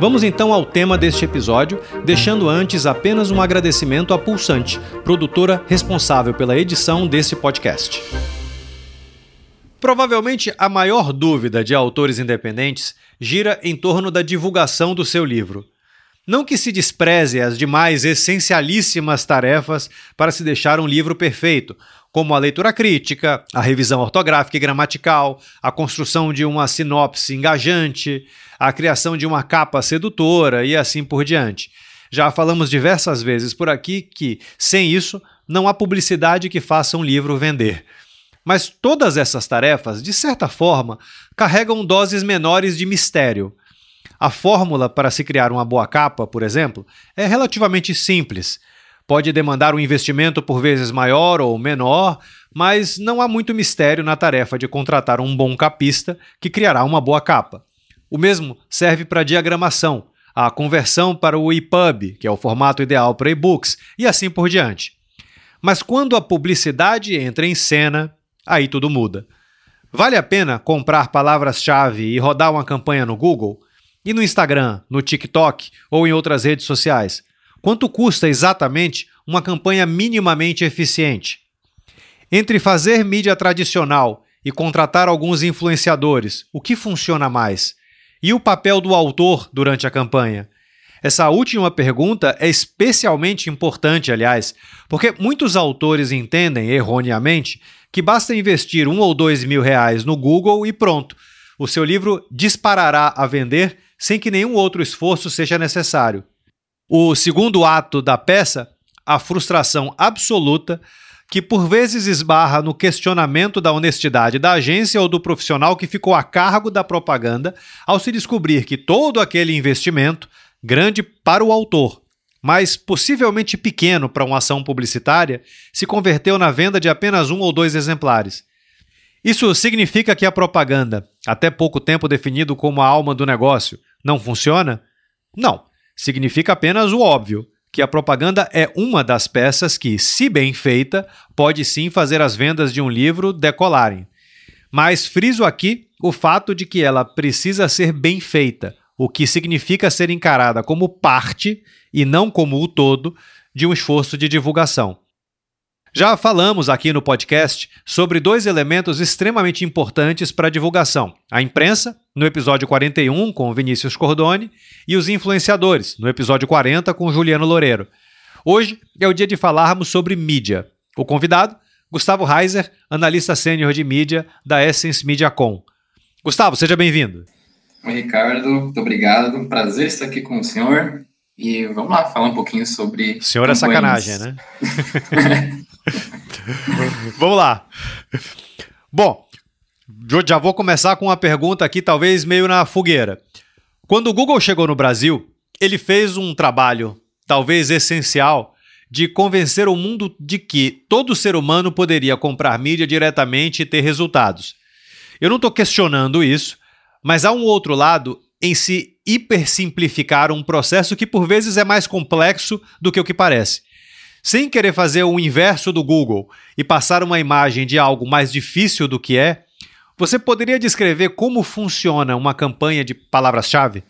Vamos então ao tema deste episódio, deixando antes apenas um agradecimento à Pulsante, produtora responsável pela edição desse podcast. Provavelmente a maior dúvida de autores independentes gira em torno da divulgação do seu livro. Não que se despreze as demais essencialíssimas tarefas para se deixar um livro perfeito, como a leitura crítica, a revisão ortográfica e gramatical, a construção de uma sinopse engajante, a criação de uma capa sedutora e assim por diante. Já falamos diversas vezes por aqui que, sem isso, não há publicidade que faça um livro vender. Mas todas essas tarefas, de certa forma, carregam doses menores de mistério. A fórmula para se criar uma boa capa, por exemplo, é relativamente simples. Pode demandar um investimento por vezes maior ou menor, mas não há muito mistério na tarefa de contratar um bom capista que criará uma boa capa. O mesmo serve para diagramação, a conversão para o EPUB, que é o formato ideal para e-books, e assim por diante. Mas quando a publicidade entra em cena, aí tudo muda. Vale a pena comprar palavras-chave e rodar uma campanha no Google? E no Instagram, no TikTok ou em outras redes sociais? Quanto custa exatamente uma campanha minimamente eficiente? Entre fazer mídia tradicional e contratar alguns influenciadores, o que funciona mais? E o papel do autor durante a campanha? Essa última pergunta é especialmente importante, aliás, porque muitos autores entendem, erroneamente, que basta investir um ou dois mil reais no Google e pronto. O seu livro disparará a vender sem que nenhum outro esforço seja necessário. O segundo ato da peça, a frustração absoluta que por vezes esbarra no questionamento da honestidade da agência ou do profissional que ficou a cargo da propaganda ao se descobrir que todo aquele investimento, grande para o autor, mas possivelmente pequeno para uma ação publicitária, se converteu na venda de apenas um ou dois exemplares. Isso significa que a propaganda, até pouco tempo definido como a alma do negócio, não funciona? Não. Significa apenas o óbvio que a propaganda é uma das peças que, se bem feita, pode sim fazer as vendas de um livro decolarem. Mas friso aqui o fato de que ela precisa ser bem feita, o que significa ser encarada como parte e não como o todo de um esforço de divulgação. Já falamos aqui no podcast sobre dois elementos extremamente importantes para a divulgação: a imprensa, no episódio 41 com Vinícius Cordone, e os influenciadores, no episódio 40 com Juliano Loureiro. Hoje é o dia de falarmos sobre mídia. O convidado, Gustavo Reiser, analista sênior de mídia da Essence Mediacom. Gustavo, seja bem-vindo. Oi, Ricardo, muito obrigado. Prazer estar aqui com o senhor. E vamos lá falar um pouquinho sobre. O senhor é sacanagem, né? Vamos lá. Bom, já vou começar com uma pergunta aqui, talvez meio na fogueira. Quando o Google chegou no Brasil, ele fez um trabalho, talvez essencial, de convencer o mundo de que todo ser humano poderia comprar mídia diretamente e ter resultados. Eu não estou questionando isso, mas há um outro lado em se hipersimplificar um processo que por vezes é mais complexo do que o que parece. Sem querer fazer o inverso do Google e passar uma imagem de algo mais difícil do que é, você poderia descrever como funciona uma campanha de palavras-chave?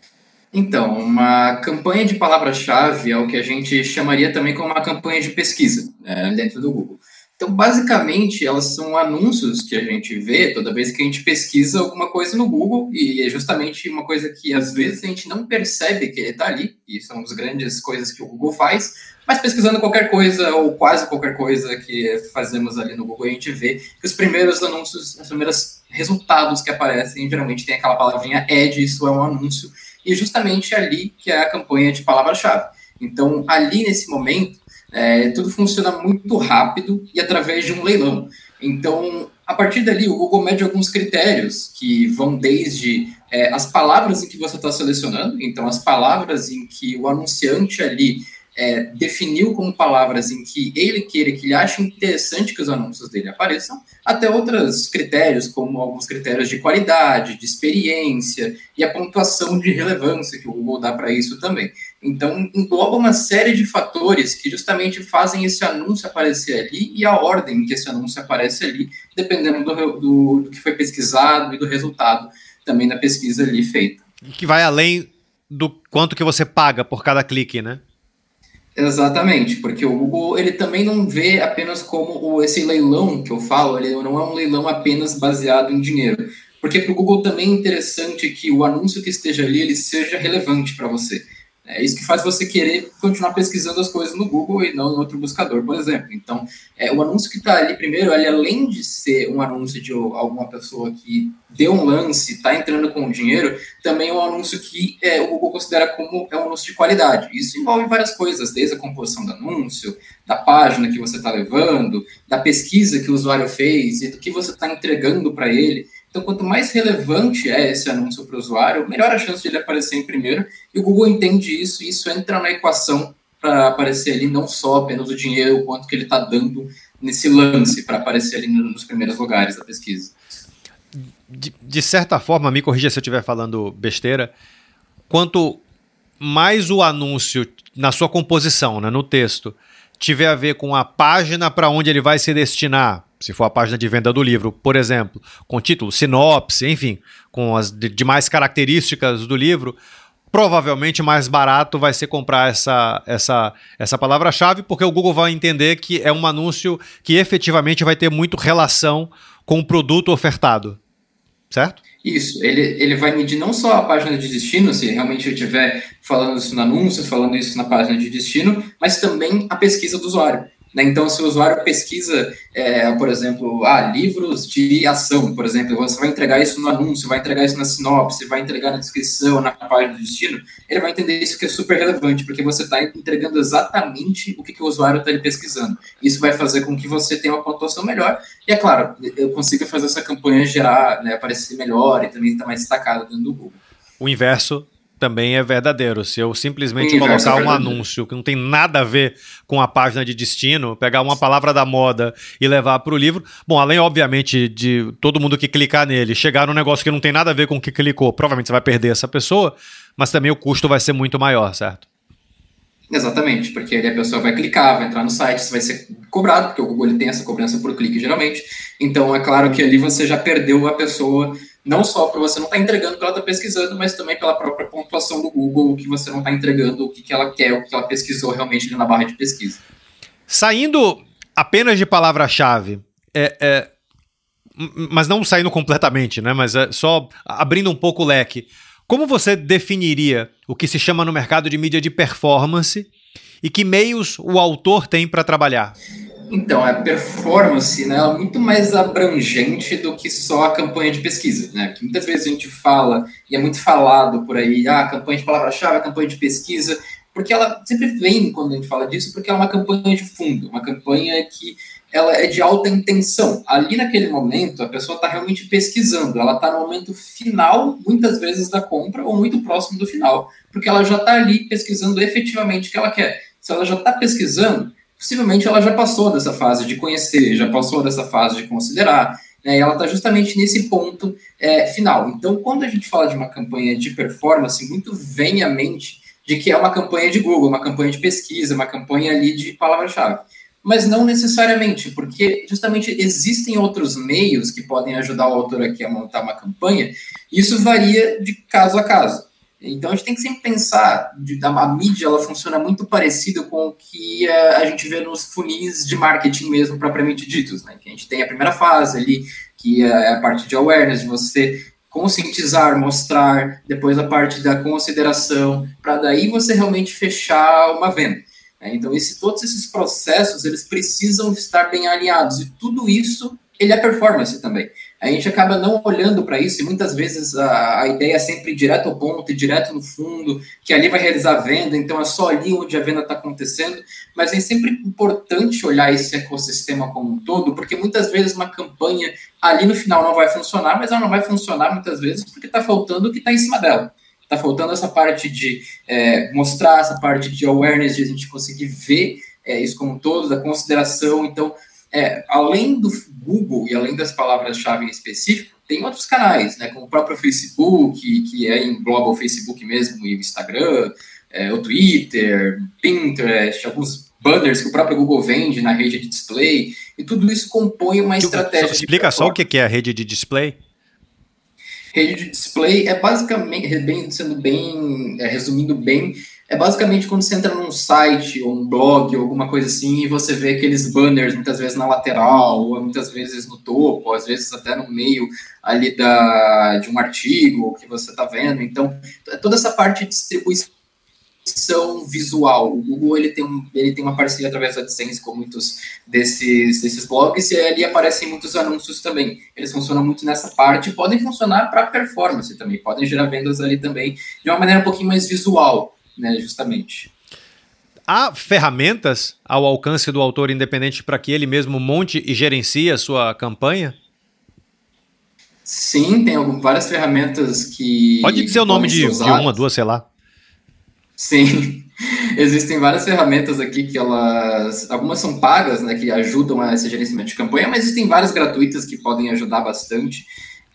Então, uma campanha de palavra-chave é o que a gente chamaria também como uma campanha de pesquisa né, dentro do Google. Então, basicamente, elas são anúncios que a gente vê toda vez que a gente pesquisa alguma coisa no Google, e é justamente uma coisa que às vezes a gente não percebe que ele está ali, e são as grandes coisas que o Google faz, mas pesquisando qualquer coisa, ou quase qualquer coisa que fazemos ali no Google, a gente vê que os primeiros anúncios, os primeiros resultados que aparecem, geralmente tem aquela palavrinha ad, isso é um anúncio, e justamente ali que é a campanha de palavra-chave. Então, ali nesse momento, é, tudo funciona muito rápido e através de um leilão. Então, a partir dali, o Google mede alguns critérios que vão desde é, as palavras em que você está selecionando, então as palavras em que o anunciante ali é, definiu como palavras em que ele queira, que ele acha interessante que os anúncios dele apareçam, até outros critérios, como alguns critérios de qualidade, de experiência e a pontuação de relevância que o Google dá para isso também. Então, engloba uma série de fatores que justamente fazem esse anúncio aparecer ali e a ordem em que esse anúncio aparece ali, dependendo do, do, do que foi pesquisado e do resultado também da pesquisa ali feita. Que vai além do quanto que você paga por cada clique, né? Exatamente, porque o Google ele também não vê apenas como o, esse leilão que eu falo, ele não é um leilão apenas baseado em dinheiro. Porque para o Google também é interessante que o anúncio que esteja ali ele seja relevante para você. É isso que faz você querer continuar pesquisando as coisas no Google e não em outro buscador, por exemplo. Então, é, o anúncio que está ali primeiro, ele, além de ser um anúncio de alguma pessoa que deu um lance, está entrando com dinheiro, também é um anúncio que é, o Google considera como é um anúncio de qualidade. Isso envolve várias coisas, desde a composição do anúncio, da página que você está levando, da pesquisa que o usuário fez e do que você está entregando para ele. Então, quanto mais relevante é esse anúncio para o usuário, melhor a chance de ele aparecer em primeiro. E o Google entende isso, e isso entra na equação para aparecer ali não só apenas o dinheiro, o quanto que ele está dando nesse lance para aparecer ali nos primeiros lugares da pesquisa. De, de certa forma, me corrija se eu estiver falando besteira, quanto mais o anúncio na sua composição, né, no texto, tiver a ver com a página para onde ele vai se destinar, se for a página de venda do livro, por exemplo, com título, sinopse, enfim, com as demais características do livro, provavelmente mais barato vai ser comprar essa, essa, essa palavra-chave, porque o Google vai entender que é um anúncio que efetivamente vai ter muito relação com o produto ofertado. Certo? Isso, ele, ele vai medir não só a página de destino, se realmente eu estiver falando isso no anúncio, falando isso na página de destino, mas também a pesquisa do usuário. Né? Então, se o usuário pesquisa, é, por exemplo, ah, livros de ação, por exemplo, você vai entregar isso no anúncio, vai entregar isso na sinopse, vai entregar na descrição, na página do destino, ele vai entender isso que é super relevante, porque você está entregando exatamente o que, que o usuário está pesquisando. Isso vai fazer com que você tenha uma pontuação melhor, e é claro, eu consiga fazer essa campanha gerar, né, aparecer melhor e também estar tá mais destacado dentro do Google. O inverso também é verdadeiro. Se eu simplesmente Sim, colocar um anúncio que não tem nada a ver com a página de destino, pegar uma palavra da moda e levar para o livro, bom, além obviamente de todo mundo que clicar nele chegar num negócio que não tem nada a ver com o que clicou, provavelmente você vai perder essa pessoa, mas também o custo vai ser muito maior, certo? Exatamente, porque aí a pessoa vai clicar, vai entrar no site, vai ser cobrado, porque o Google ele tem essa cobrança por clique geralmente. Então é claro que ali você já perdeu a pessoa não só para você não estar tá entregando o que ela está pesquisando, mas também pela própria pontuação do Google, o que você não está entregando, o que, que ela quer, o que ela pesquisou realmente na barra de pesquisa. Saindo apenas de palavra-chave, é, é, mas não saindo completamente, né? Mas é só abrindo um pouco o leque. Como você definiria o que se chama no mercado de mídia de performance e que meios o autor tem para trabalhar? Então, a performance né, é muito mais abrangente do que só a campanha de pesquisa. Né? Que muitas vezes a gente fala, e é muito falado por aí, ah, campanha de palavra-chave, campanha de pesquisa, porque ela sempre vem quando a gente fala disso, porque é uma campanha de fundo, uma campanha que ela é de alta intenção. Ali naquele momento, a pessoa está realmente pesquisando, ela está no momento final, muitas vezes, da compra, ou muito próximo do final, porque ela já está ali pesquisando efetivamente o que ela quer. Se ela já está pesquisando, possivelmente ela já passou dessa fase de conhecer, já passou dessa fase de considerar, né, e ela está justamente nesse ponto é, final. Então, quando a gente fala de uma campanha de performance, muito vem à mente de que é uma campanha de Google, uma campanha de pesquisa, uma campanha ali de palavra-chave. Mas não necessariamente, porque justamente existem outros meios que podem ajudar o autor aqui a montar uma campanha, e isso varia de caso a caso. Então a gente tem que sempre pensar, de, a, mídia ela funciona muito parecido com o que a, eh, a gente vê nos funis de marketing mesmo, propriamente ditos, né? Que a gente tem a primeira fase ali, que é a parte de awareness, de você conscientizar, mostrar, depois a parte da consideração, para daí você realmente fechar uma venda. Né? Então esse, todos esses processos, eles precisam estar bem alinhados, e tudo isso, ele é performance também. A gente acaba não olhando para isso e muitas vezes a, a, ideia é sempre direto ao ponto e direto no fundo, que ali vai realizar a venda, então é só ali onde a venda está acontecendo, mas é sempre importante olhar esse ecossistema como um todo, porque muitas vezes uma campanha ali no final não vai funcionar, mas ela não vai funcionar muitas vezes porque está faltando o que está em cima dela. Está faltando essa parte de é, mostrar, essa parte de awareness, de a gente conseguir ver é, isso como um todo, da consideração. Então, é, além do Google e além das palavras-chave em específico, tem outros canais, né, como o próprio Facebook, que é engloba o Facebook mesmo e o Instagram, é, o Twitter, Pinterest, alguns banners que o próprio Google vende na rede de display, e tudo isso compõe uma estratégia. Explica só o que é a rede de display. Rede de display é basicamente, sendo bem, é, resumindo bem, é basicamente quando você entra num site ou um blog ou alguma coisa assim e você vê aqueles banners muitas vezes na lateral, ou muitas vezes no topo, ou às vezes até no meio ali da, de um artigo que você está vendo. Então, toda essa parte de distribuição visual. O Google ele tem, um, ele tem uma parceria através do AdSense com muitos desses, desses blogs e ali aparecem muitos anúncios também. Eles funcionam muito nessa parte, podem funcionar para performance também, podem gerar vendas ali também de uma maneira um pouquinho mais visual né, justamente. Há ferramentas ao alcance do autor independente para que ele mesmo monte e gerencie a sua campanha? Sim, tem várias ferramentas que. Pode dizer o nome de, de, uma, duas, sei lá. Sim, existem várias ferramentas aqui que elas. Algumas são pagas, né, que ajudam a esse gerenciamento de campanha, mas existem várias gratuitas que podem ajudar bastante.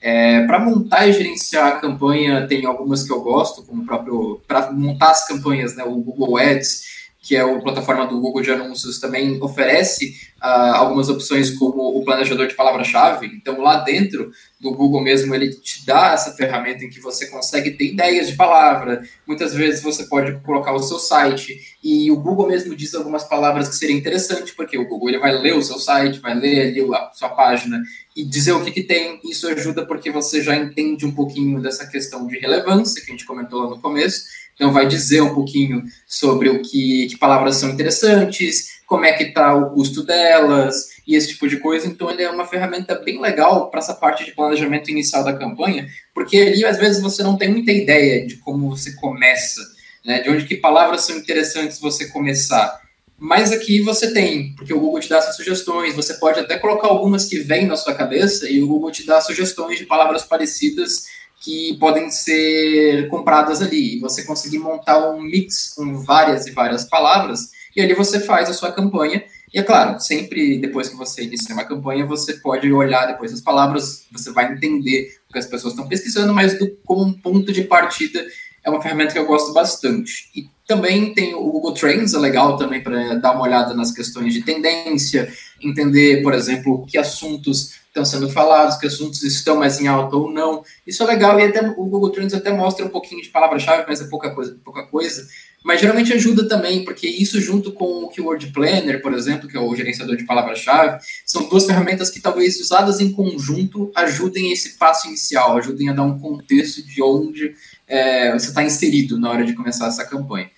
É, para montar e gerenciar a campanha, tem algumas que eu gosto, como o próprio. Para montar as campanhas, né, o Google Ads, que é a plataforma do Google de anúncios, também oferece uh, algumas opções como o planejador de palavra-chave. Então, lá dentro do Google mesmo, ele te dá essa ferramenta em que você consegue ter ideias de palavra. Muitas vezes você pode colocar o seu site e o Google mesmo diz algumas palavras que seriam interessantes, porque o Google ele vai ler o seu site, vai ler ali a sua página e dizer o que, que tem. Isso ajuda porque você já entende um pouquinho dessa questão de relevância que a gente comentou lá no começo então, vai dizer um pouquinho sobre o que, que palavras são interessantes, como é que está o custo delas e esse tipo de coisa. Então, ele é uma ferramenta bem legal para essa parte de planejamento inicial da campanha, porque ali, às vezes, você não tem muita ideia de como você começa, né? de onde que palavras são interessantes você começar. Mas aqui você tem, porque o Google te dá essas sugestões, você pode até colocar algumas que vêm na sua cabeça e o Google te dá sugestões de palavras parecidas que podem ser compradas ali. Você conseguir montar um mix com várias e várias palavras, e ali você faz a sua campanha. E é claro, sempre depois que você inicia uma campanha, você pode olhar depois as palavras, você vai entender o que as pessoas estão pesquisando, mas do, como um ponto de partida é uma ferramenta que eu gosto bastante. E também tem o Google Trends, é legal também para dar uma olhada nas questões de tendência, entender, por exemplo, que assuntos estão sendo falados, que assuntos estão mais em alta ou não. Isso é legal e até o Google Trends até mostra um pouquinho de palavra-chave, mas é pouca coisa, pouca coisa. Mas geralmente ajuda também, porque isso junto com o Keyword Planner, por exemplo, que é o gerenciador de palavra-chave, são duas ferramentas que talvez usadas em conjunto ajudem esse passo inicial, ajudem a dar um contexto de onde é, você está inserido na hora de começar essa campanha.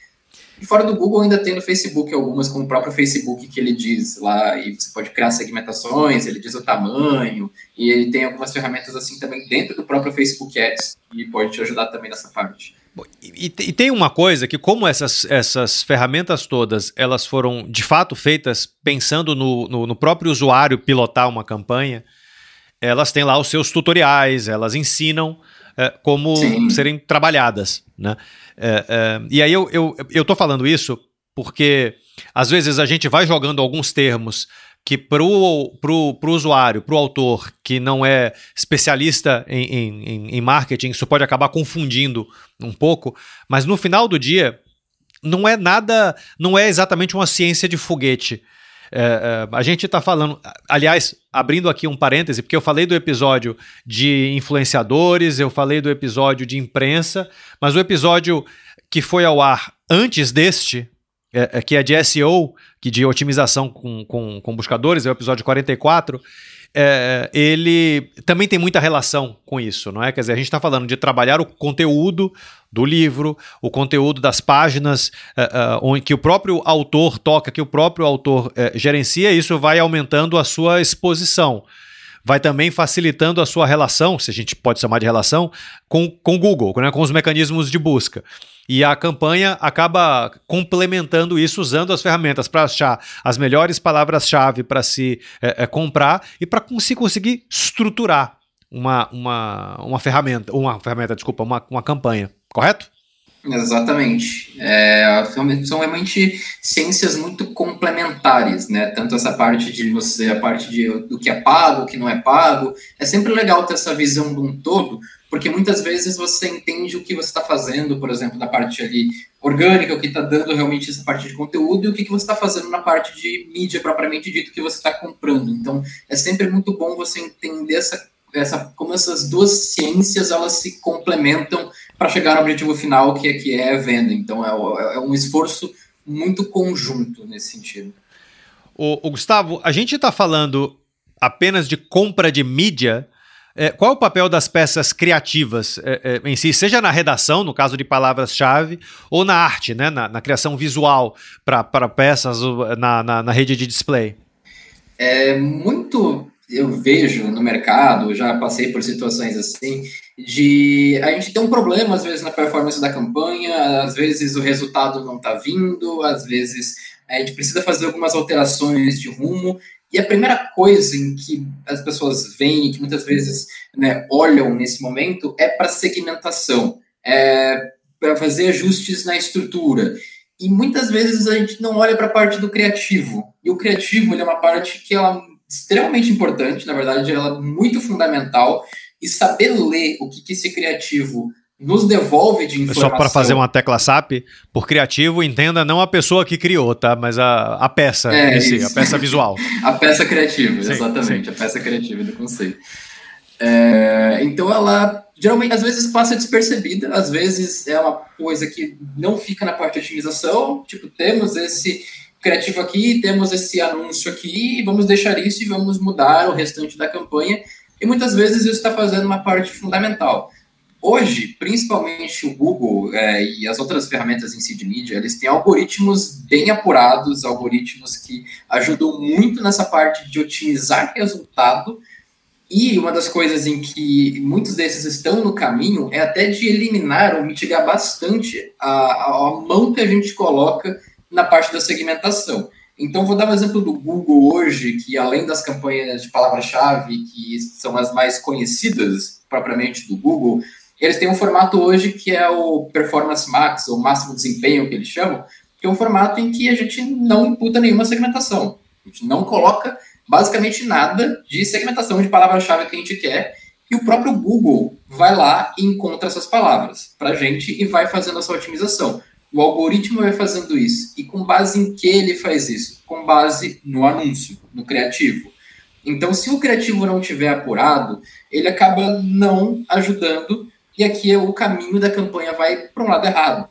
E fora do Google ainda tem no Facebook algumas, como o próprio Facebook, que ele diz lá, e você pode criar segmentações, ele diz o tamanho, e ele tem algumas ferramentas assim também dentro do próprio Facebook Ads, e pode te ajudar também nessa parte. E, tem uma coisa que, como essas, essas ferramentas todas elas foram de fato feitas pensando no, no, no próprio usuário pilotar uma campanha, elas têm lá os seus tutoriais, elas ensinam como Sim. serem trabalhadas. Né? É, é, e aí eu, eu, eu tô falando isso porque às vezes a gente vai jogando alguns termos que para o pro, pro usuário, para o autor que não é especialista em, em, em, marketing, isso pode acabar confundindo um pouco, mas no final do dia não é nada, não é exatamente uma ciência de foguete. É, é, a gente está falando, aliás, abrindo aqui um parêntese, porque eu falei do episódio de influenciadores, eu falei do episódio de imprensa, mas o episódio que foi ao ar antes deste, é, é que é de SEO, que de otimização com, com, com buscadores, é o episódio 44, é, ele também tem muita relação com isso, não é? Quer dizer, a gente está falando de trabalhar o conteúdo do livro, o conteúdo das páginas, uh, uh, onde, que o próprio autor toca, que o próprio autor uh, gerencia, isso vai aumentando a sua exposição. vai também facilitando a sua relação, se a gente pode chamar de relação, com, com o Google, né, com os mecanismos de busca. E a campanha acaba complementando isso usando as ferramentas para achar as melhores palavras-chave para se é, é, comprar e para se conseguir estruturar uma, uma, uma ferramenta, uma ferramenta, desculpa, uma, uma campanha, correto? Exatamente. É, são realmente ciências muito complementares, né? Tanto essa parte de você, a parte de, do que é pago, o que não é pago. É sempre legal ter essa visão de um todo, porque muitas vezes você entende o que você está fazendo, por exemplo, na parte ali orgânica, o que está dando realmente essa parte de conteúdo e o que, que você está fazendo na parte de mídia propriamente dito que você está comprando. Então, é sempre muito bom você entender essa, essa, como essas duas ciências elas se complementam para chegar no objetivo final que é, que é venda. Então, é, é um esforço muito conjunto nesse sentido. O, o Gustavo, a gente está falando apenas de compra de mídia é, qual é o papel das peças criativas é, é, em si, seja na redação, no caso de palavras-chave, ou na arte, né, na, na criação visual para peças na, na, na, rede de display? É muito. Eu vejo no mercado, já passei por situações assim, de a gente tem um problema às vezes na performance da campanha, às vezes o resultado não está vindo, às vezes a gente precisa fazer algumas alterações de rumo e a primeira coisa em que as pessoas veem, que muitas vezes né, olham nesse momento, é para segmentação, é para fazer ajustes na estrutura. E muitas vezes a gente não olha para a parte do criativo. E o criativo é uma parte que é extremamente importante, na verdade, ela é muito fundamental. E saber ler o que, que esse criativo nos devolve de informação. Só para fazer uma tecla SAP, por criativo, entenda não a pessoa que criou, tá? Mas a, a peça é, em si, a peça visual. a peça criativa, sim, exatamente, sim. a peça criativa do conceito. É, então ela geralmente às vezes passa despercebida, às vezes é uma coisa que não fica na parte de otimização, tipo, temos esse criativo aqui, temos esse anúncio aqui, vamos deixar isso e vamos mudar o restante da campanha. E muitas vezes isso está fazendo uma parte fundamental. Hoje, principalmente o Google é, e as outras ferramentas em si de mídia, eles têm algoritmos bem apurados, algoritmos que ajudam muito nessa parte de otimizar resultado. E uma das coisas em que muitos desses estão no caminho é até de eliminar ou mitigar bastante a, a mão que a gente coloca na parte da segmentação. Então, vou dar um exemplo do Google hoje, que além das campanhas de palavra-chave, que são as mais conhecidas propriamente do Google, eles têm um formato hoje que é o Performance Max, ou máximo desempenho, que eles chamam, que é um formato em que a gente não imputa nenhuma segmentação. A gente não coloca basicamente nada de segmentação de palavra-chave que a gente quer, e o próprio Google vai lá e encontra essas palavras para a gente e vai fazendo essa otimização. O algoritmo vai fazendo isso. E com base em que ele faz isso? Com base no anúncio, no criativo. Então, se o criativo não tiver apurado, ele acaba não ajudando e aqui o caminho da campanha vai para um lado errado.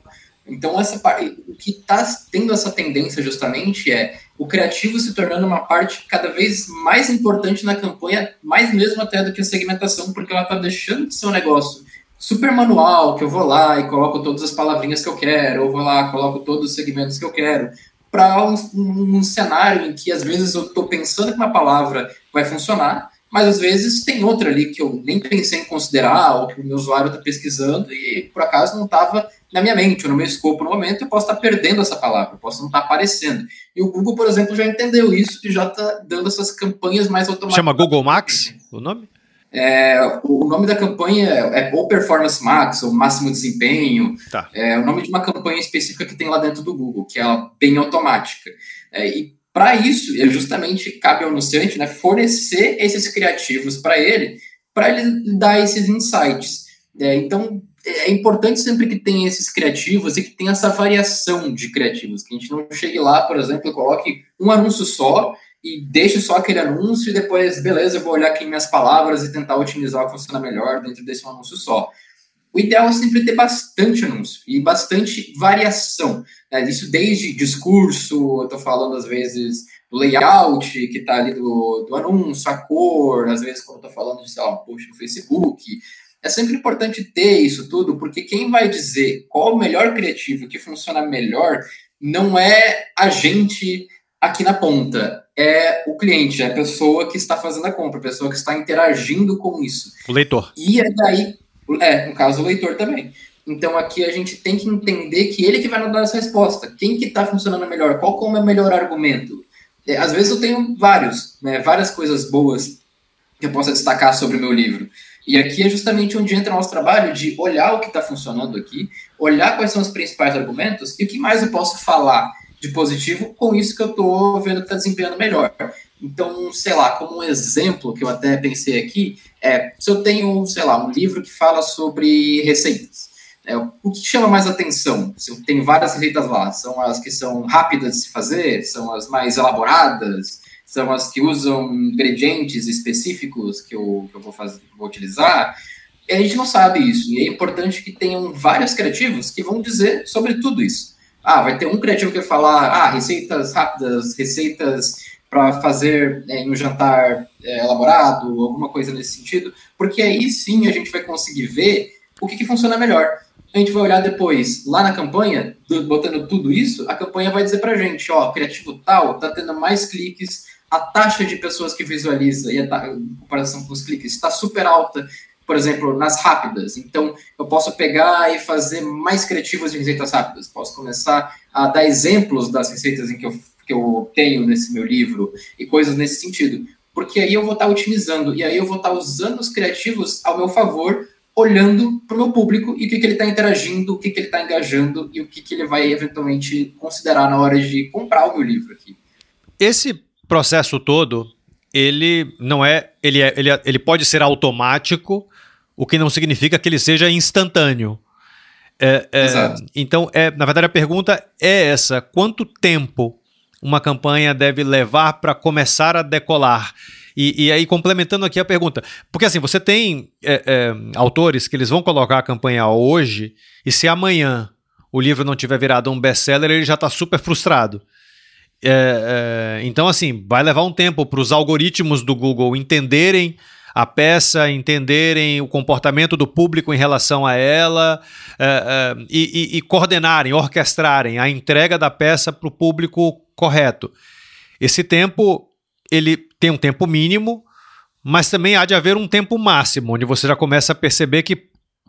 Então, essa parte, o que está tendo essa tendência justamente é o criativo se tornando uma parte cada vez mais importante na campanha, mais mesmo até do que a segmentação, porque ela está deixando de ser um negócio super manual, que eu vou lá e coloco todas as palavrinhas que eu quero, ou vou lá coloco todos os segmentos que eu quero, para um, um, um, cenário em que às vezes eu estou pensando que uma palavra vai funcionar, mas às vezes tem outra ali que eu nem pensei em considerar, ou que o meu usuário está pesquisando e por acaso não estava na minha mente, ou no meu escopo no momento, eu posso estar tá perdendo essa palavra, posso não estar tá aparecendo. E o Google, por exemplo, já entendeu isso e já está dando essas campanhas mais automáticas. Chama Google Max o nome? É, o nome da campanha é ou Performance Max, ou Máximo Desempenho. Tá. É o nome de uma campanha específica que tem lá dentro do Google, que é bem automática. É, e para isso, justamente cabe ao anunciante né, fornecer esses criativos para ele, para ele dar esses insights. É, então, é importante sempre que tenha esses criativos e que tenha essa variação de criativos, que a gente não chegue lá, por exemplo, e coloque um anúncio só e deixe só aquele anúncio e depois, beleza, eu vou olhar aqui minhas palavras e tentar otimizar o que funciona melhor dentro desse anúncio só. O ideal é sempre ter bastante anúncio e bastante variação. Né? Isso desde discurso, eu estou falando às vezes do layout que está ali do, do anúncio, a cor, às vezes quando estou falando de, sei lá, post no Facebook. É sempre importante ter isso tudo, porque quem vai dizer qual o melhor criativo que funciona melhor não é a gente aqui na ponta. É o cliente, é a pessoa que está fazendo a compra, a pessoa que está interagindo com isso. O leitor. E é daí, é, no caso, o leitor também. Então aqui a gente tem que entender que ele que vai nos dar essa resposta. Quem que está funcionando melhor? Qual como é o melhor argumento? É, às vezes eu tenho vários, né, várias coisas boas que eu possa destacar sobre o meu livro. E aqui é justamente onde entra o nosso trabalho de olhar o que está funcionando aqui, olhar quais são os principais argumentos e o que mais eu posso falar de positivo com isso que eu estou vendo que está desempenhando melhor. Então, sei lá, como um exemplo que eu até pensei aqui, é se eu tenho, sei lá, um livro que fala sobre receitas. É, o que chama mais atenção? Eu tenho várias receitas lá. São as que são rápidas de se fazer, são as mais elaboradas, são as que usam ingredientes específicos que eu, que eu vou, fazer, vou utilizar. E a gente não sabe isso. E é importante que tenham vários criativos que vão dizer sobre tudo isso. Ah, vai ter um criativo que vai falar, ah, receitas rápidas, receitas para fazer é, um jantar é, elaborado, alguma coisa nesse sentido, porque aí sim a gente vai conseguir ver o que, que funciona melhor. A gente vai olhar depois, lá na campanha, botando tudo isso, a campanha vai dizer para gente, ó, criativo tal, tá tendo mais cliques, a taxa de pessoas que visualiza e a comparação com os cliques está super alta, por exemplo, nas rápidas. Então, eu posso pegar e fazer mais criativas de receitas rápidas. Posso começar a dar exemplos das receitas em que eu, que eu tenho nesse meu livro e coisas nesse sentido. Porque aí eu vou estar otimizando e aí eu vou estar usando os criativos ao meu favor, olhando para o meu público e o que, que ele está interagindo, o que, que ele está engajando e o que, que ele vai eventualmente considerar na hora de comprar o meu livro aqui. Esse processo todo, ele não é ele, é, ele, é, ele pode ser automático, o que não significa que ele seja instantâneo. É, é, então, é, na verdade, a pergunta é essa: quanto tempo uma campanha deve levar para começar a decolar? E, e, aí, complementando aqui a pergunta, porque assim, você tem é, é, autores que eles vão colocar a campanha hoje, e se amanhã o livro não tiver virado um best-seller, ele já está super frustrado. É, é, então, assim, vai levar um tempo para os algoritmos do Google entenderem a peça, entenderem o comportamento do público em relação a ela é, é e, e, e, coordenarem, orquestrarem a entrega da peça para o público correto. Esse tempo, ele tem um tempo mínimo, mas também há de haver um tempo máximo, onde você já começa a perceber que,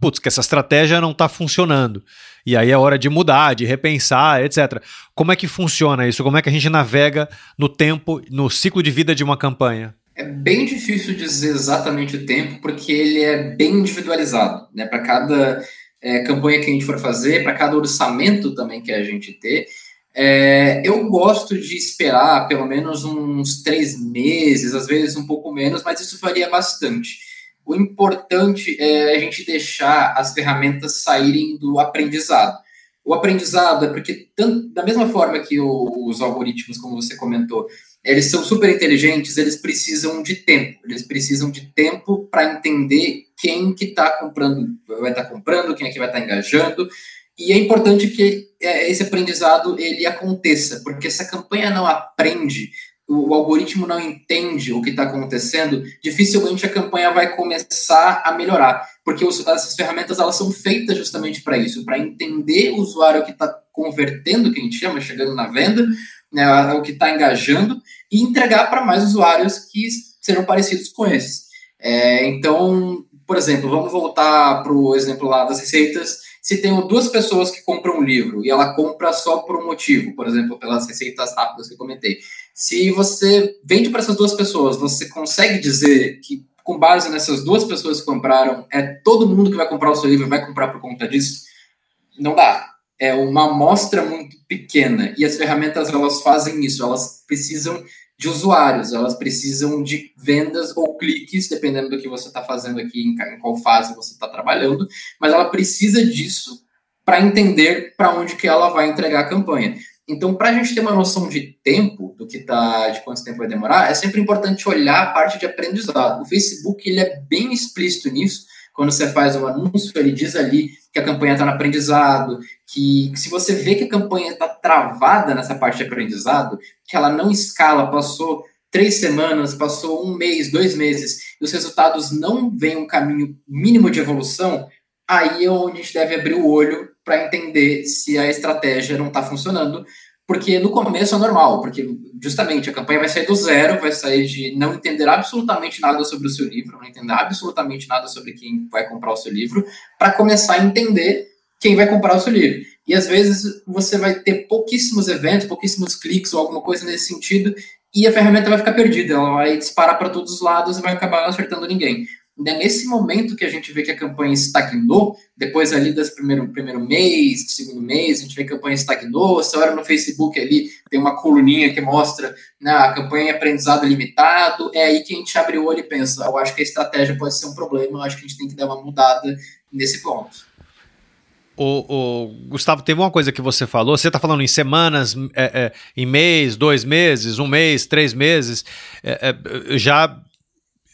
putz, que essa estratégia não está funcionando. E aí é hora de mudar, de repensar, etc. Como é que funciona isso? Como é que a gente navega no tempo, no ciclo de vida de uma campanha? Bem difícil dizer exatamente o tempo, porque ele é bem individualizado. Né? Para cada é, campanha que a gente for fazer, para cada orçamento também que a gente ter. É, eu gosto de esperar pelo menos uns três meses, às vezes um pouco menos, mas isso varia bastante. O importante é a gente deixar as ferramentas saírem do aprendizado. O aprendizado é porque, tanto, da mesma forma que o, os algoritmos, como você comentou, eles são super inteligentes, eles precisam de tempo. Eles precisam de tempo para entender quem que está comprando, vai estar tá comprando, quem é que vai estar tá engajando. E é importante que é, esse aprendizado ele aconteça, porque se a campanha não aprende, o, algoritmo não entende o que está acontecendo, dificilmente a campanha vai começar a melhorar, porque os, essas ferramentas elas são feitas justamente para isso, para entender o usuário que está convertendo, que a gente chama, chegando na venda, né, o que está engajando, e entregar para mais usuários que serão parecidos com esses. É, então, por exemplo, vamos voltar para o exemplo lá das receitas. Se tem duas pessoas que compram um livro e ela compra só por um motivo, por exemplo, pelas receitas rápidas que eu comentei. Se você vende para essas duas pessoas, você consegue dizer que, com base nessas duas pessoas que compraram, é todo mundo que vai comprar o seu livro vai comprar por conta disso? Não dá é uma amostra muito pequena e as ferramentas elas fazem isso, elas precisam de usuários, elas precisam de vendas ou cliques, dependendo do que você está fazendo aqui, em qual fase você está trabalhando, mas ela precisa disso para entender para onde que ela vai entregar a campanha. Então, para a gente ter uma noção de tempo, do que tá, de quanto tempo vai demorar, é sempre importante olhar a parte de aprendizado. O Facebook ele é bem explícito nisso. Quando você faz um anúncio, ele diz ali que a campanha está no aprendizado, que, que se você vê que a campanha está travada nessa parte de aprendizado, que ela não escala, passou três semanas, passou um mês, dois meses, e os resultados não vêm um caminho mínimo de evolução, aí é onde a gente deve abrir o olho para entender se a estratégia não está funcionando, porque no começo é normal, porque justamente a campanha vai sair do zero, vai sair de não entender absolutamente nada sobre o seu livro, não entender absolutamente nada sobre quem vai comprar o seu livro, para começar a entender quem vai comprar o seu livro. E às vezes você vai ter pouquíssimos eventos, pouquíssimos cliques ou alguma coisa nesse sentido, e a ferramenta vai ficar perdida, ela vai disparar para todos os lados e vai acabar não acertando ninguém. É nesse momento que a gente vê que a campanha estagnou, depois ali do primeiro, primeiro mês, do segundo mês, a gente vê que a campanha estagnou, você olha no Facebook ali, tem uma coluninha que mostra né, a campanha aprendizado limitado, é aí que a gente abre o olho e pensa, eu acho que a estratégia pode ser um problema, eu acho que a gente tem que dar uma mudada nesse ponto. O, o, Gustavo, teve uma coisa que você falou. Você está falando em semanas, é, é, em mês, dois meses, um mês, três meses. É, é já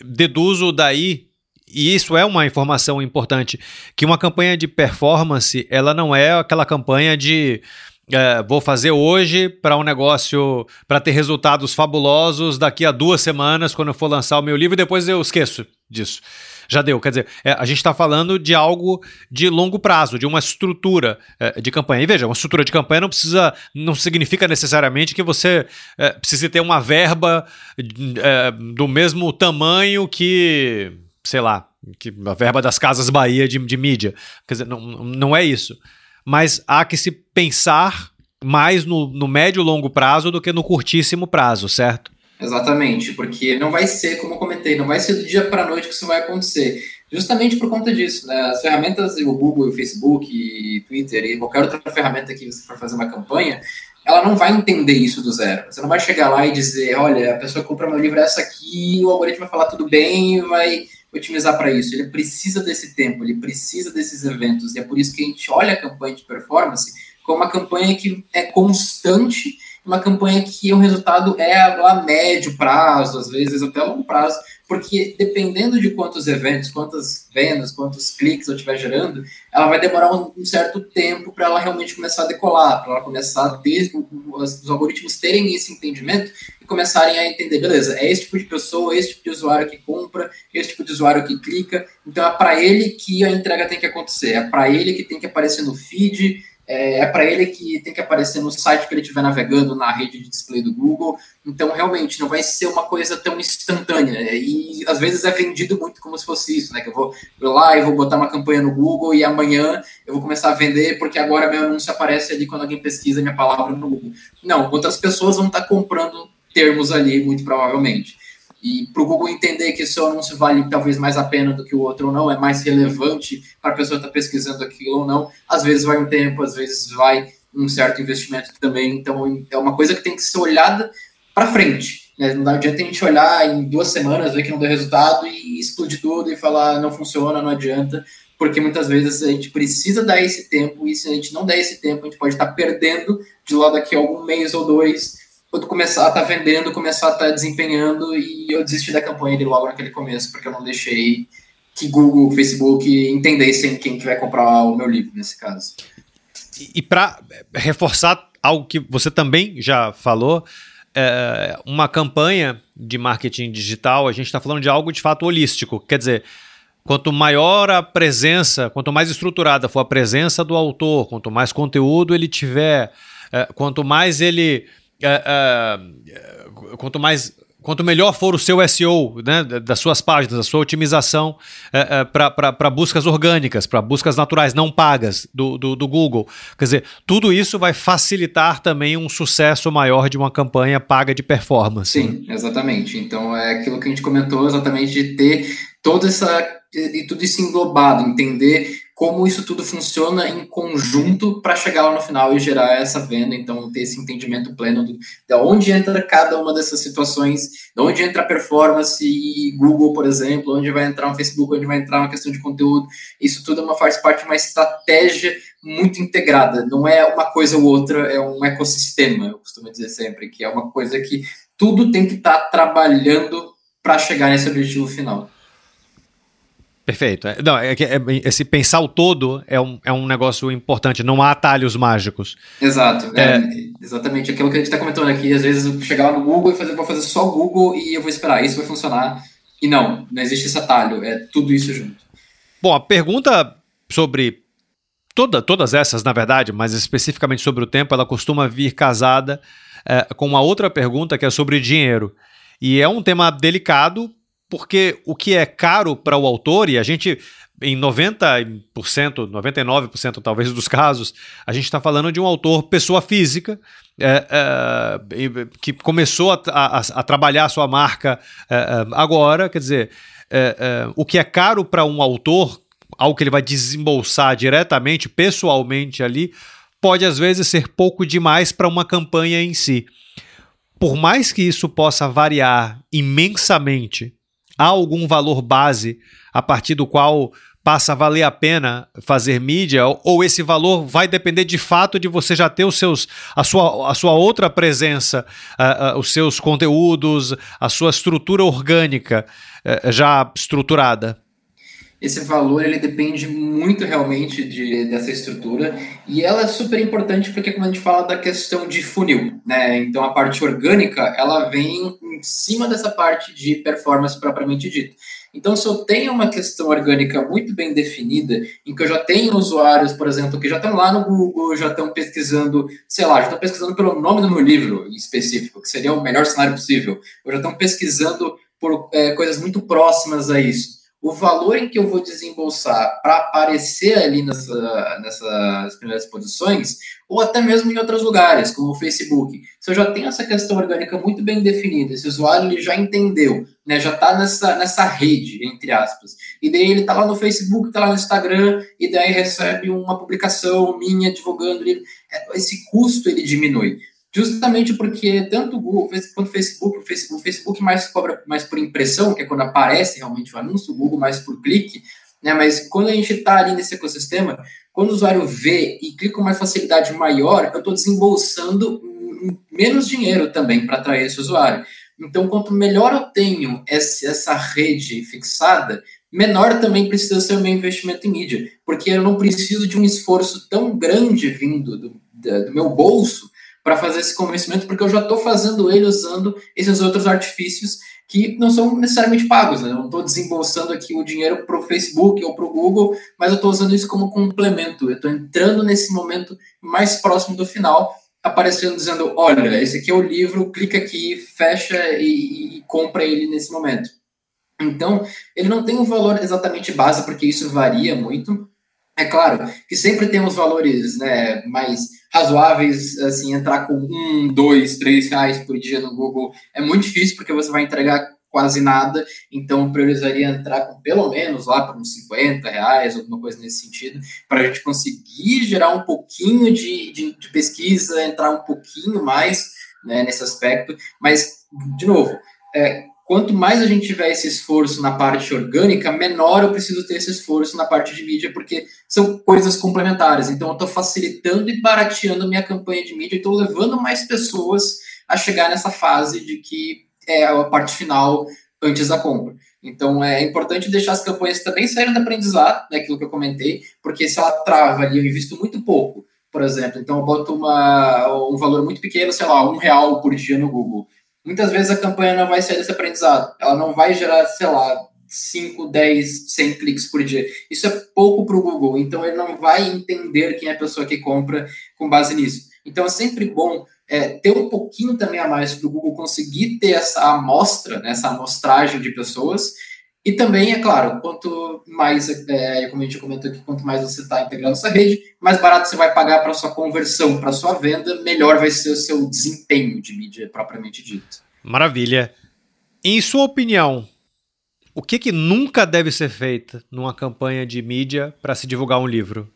deduzo daí e isso é uma informação importante, que uma campanha de performance, ela não é aquela campanha de é, vou fazer hoje para um negócio, para ter resultados fabulosos daqui a duas semanas, quando eu for lançar o meu livro, e depois eu esqueço disso. Já deu, quer dizer, é, a gente está falando de algo de longo prazo, de uma estrutura é, de campanha. E veja, uma estrutura de campanha não precisa, não significa necessariamente que você é, precise ter uma verba é, do mesmo tamanho que sei lá, que a verba das Casas Bahia de, de mídia. Quer dizer, não, não é isso. Mas há que se pensar mais no, no médio e longo prazo do que no curtíssimo prazo, certo? Exatamente, porque não vai ser, como eu comentei, não vai ser do dia para a noite que isso vai acontecer. Justamente por conta disso, né? As ferramentas, o Google, o Facebook, e Twitter e qualquer outra ferramenta que você for fazer uma campanha, ela não vai entender isso do zero. Você não vai chegar lá e dizer, olha, a pessoa compra meu livro essa aqui, o algoritmo vai falar tudo bem vai otimizar para isso. Ele precisa desse tempo, ele precisa desses eventos. E é por isso que a gente olha a campanha de performance como uma campanha que é constante, uma campanha que o resultado é a médio prazo, às vezes até longo prazo, porque dependendo de quantos eventos, quantas vendas, quantos cliques eu estiver gerando, ela vai demorar um, certo tempo para ela realmente começar a decolar, para ela começar a ter, os, os algoritmos terem esse entendimento e começarem a entender, beleza, é esse tipo de pessoa, esse tipo de usuário que compra, esse tipo de usuário que clica, então é para ele que a entrega tem que acontecer, é para ele que tem que aparecer no feed, é, é para ele que tem que aparecer no site que ele estiver navegando na rede de display do Google. Então, realmente, não vai ser uma coisa tão instantânea. E às vezes é vendido muito como se fosse isso, né? Que eu vou lá e vou botar uma campanha no Google e amanhã eu vou começar a vender porque agora meu anúncio aparece ali quando alguém pesquisa minha palavra no Google. Não, outras pessoas vão estar comprando termos ali, muito provavelmente. E para o Google entender que seu anúncio vale talvez mais a pena do que o outro ou não, é mais relevante para a pessoa estar tá pesquisando aquilo ou não, às vezes vai um tempo, às vezes vai um certo investimento também. Então é uma coisa que tem que ser olhada para frente. Né? Não adianta a gente olhar em duas semanas, ver que não deu resultado e explodir tudo e falar não funciona, não adianta, porque muitas vezes a gente precisa dar esse tempo e se a gente não der esse tempo, a gente pode estar tá perdendo de lá daqui a algum mês ou dois quando começar a estar tá vendendo, começar a estar tá desempenhando e eu desisti da campanha de logo naquele começo, porque eu não deixei que Google, Facebook entendessem quem que vai comprar o meu livro nesse caso. E, e para reforçar algo que você também já falou, é, uma campanha de marketing digital, a gente está falando de algo de fato holístico. Quer dizer, quanto maior a presença, quanto mais estruturada for a presença do autor, quanto mais conteúdo ele tiver, é, quanto mais ele uh, quanto mais quanto melhor for o seu SEO, né, das suas páginas, a sua otimização uh, para buscas orgânicas, para buscas naturais, não pagas do, do, do, Google. Quer dizer, tudo isso vai facilitar também um sucesso maior de uma campanha paga de performance. Sim, exatamente. Então é aquilo que a gente comentou exatamente de ter toda essa e tudo isso englobado, entender como isso tudo funciona em conjunto para chegar lá no final e gerar essa venda, então ter esse entendimento pleno do, de onde entra cada uma dessas situações, de onde entra a performance e Google, por exemplo, onde vai entrar um Facebook, onde vai entrar uma questão de conteúdo, isso tudo é uma, faz parte de uma estratégia muito integrada, não é uma coisa ou outra, é um ecossistema, eu costumo dizer sempre, que é uma coisa que tudo tem que estar tá trabalhando para chegar nesse objetivo final. Perfeito. É, não, é, é, esse pensar o todo é um, é um negócio importante, não há atalhos mágicos. Exato. É, é exatamente aquilo que a gente está comentando aqui. Às vezes eu chegar lá no Google e fazer, vou fazer só Google e eu vou esperar, isso vai funcionar. E não, não existe esse atalho, é tudo isso junto. Bom, a pergunta sobre toda, todas essas, na verdade, mas especificamente sobre o tempo, ela costuma vir casada é, com uma outra pergunta que é sobre dinheiro. E é um tema delicado, porque o que é caro para o autor, e a gente, em 90%, 99% talvez dos casos, a gente está falando de um autor pessoa física, é, é, que começou a, a, a, trabalhar a sua marca é, é, agora, quer dizer, é, o que é caro para um autor algo que ele vai desembolsar diretamente, pessoalmente ali, pode às vezes ser pouco demais para uma campanha em si. Por mais que isso possa variar imensamente, há algum valor base a partir do qual passa a valer a pena fazer mídia? Ou esse valor vai depender de fato de você já ter os seus a sua, a sua outra presença uh, uh, os seus conteúdos a sua estrutura orgânica uh, já estruturada esse valor ele depende muito realmente de, dessa estrutura e ela é super importante porque quando a gente fala da questão de funil, né? Então a parte orgânica ela vem em cima dessa parte de performance propriamente dita. Então, se eu tenho uma questão orgânica muito bem definida, em que eu já tenho usuários, por exemplo, que já estão lá no Google, já estão pesquisando, sei lá, já estão pesquisando pelo nome do meu livro em específico, que seria o melhor cenário possível, ou já estão pesquisando por é, coisas muito próximas a isso o valor em que eu vou desembolsar para aparecer ali nessa, nessas primeiras posições, ou até mesmo em outros lugares, como o Facebook. Se eu já tenho essa questão orgânica muito bem definida, esse usuário ele já entendeu, né, já está nessa, nessa rede, entre aspas, e daí ele está lá no Facebook, está lá no Instagram, e daí recebe uma publicação minha divulgando, é, esse custo ele diminui justamente porque tanto o Google quanto o Facebook, o Facebook, o Facebook mais cobra mais por impressão, que é quando aparece realmente o anúncio, o Google mais por clique, né? Mas quando a gente está ali nesse ecossistema, quando o usuário vê e clica com uma facilidade maior, eu estou desembolsando menos dinheiro também para atrair esse usuário. Então, quanto melhor eu tenho essa rede fixada, menor também precisa ser o meu investimento em mídia, porque eu não preciso de um esforço tão grande vindo do, do meu bolso para fazer esse convencimento, porque eu já estou fazendo ele usando esses outros artifícios que não são necessariamente pagos. Né? Eu não estou desembolsando aqui o dinheiro para o Facebook ou para o Google, mas eu estou usando isso como complemento. Eu estou entrando nesse momento mais próximo do final, aparecendo dizendo: olha, esse aqui é o livro, clica aqui, fecha e, e compra ele nesse momento. Então, ele não tem um valor exatamente base, porque isso varia muito. É claro que sempre tem os valores né, mais razoáveis, assim, entrar com um, dois, três reais por dia no Google é muito difícil, porque você vai entregar quase nada, então eu priorizaria entrar com pelo menos lá para uns 50 reais, alguma coisa nesse sentido, para a gente conseguir gerar um pouquinho de, de, de pesquisa, entrar um pouquinho mais né, nesse aspecto, mas, de novo, é, quanto mais a gente tiver esse esforço na parte orgânica, menor eu preciso ter esse esforço na parte de mídia, porque são coisas complementares. Então, eu estou facilitando e barateando a minha campanha de mídia e estou levando mais pessoas a chegar nessa fase de que é a parte final antes da compra. Então, é importante deixar as campanhas também saírem do aprendizado, né, aquilo que eu comentei, porque se ela trava ali, eu invisto muito pouco, por exemplo, então eu boto uma, um valor muito pequeno, sei lá, um real por dia no Google muitas vezes a campanha não vai sair desse aprendizado. Ela não vai gerar, sei lá, 5, 10, 100 cliques por dia. Isso é pouco para o Google, então ele não vai entender quem é a pessoa que compra com base nisso. Então é sempre bom é, ter um pouquinho também a mais para o Google conseguir ter essa amostra, né, essa amostragem de pessoas e também, é claro, quanto mais, é, como a gente comentou aqui, quanto mais você está integrando essa rede, mais barato você vai pagar para sua conversão, para sua venda, melhor vai ser o seu desempenho de mídia propriamente dito. Maravilha. Em sua opinião, o que, que nunca deve ser feito numa campanha de mídia para se divulgar um livro?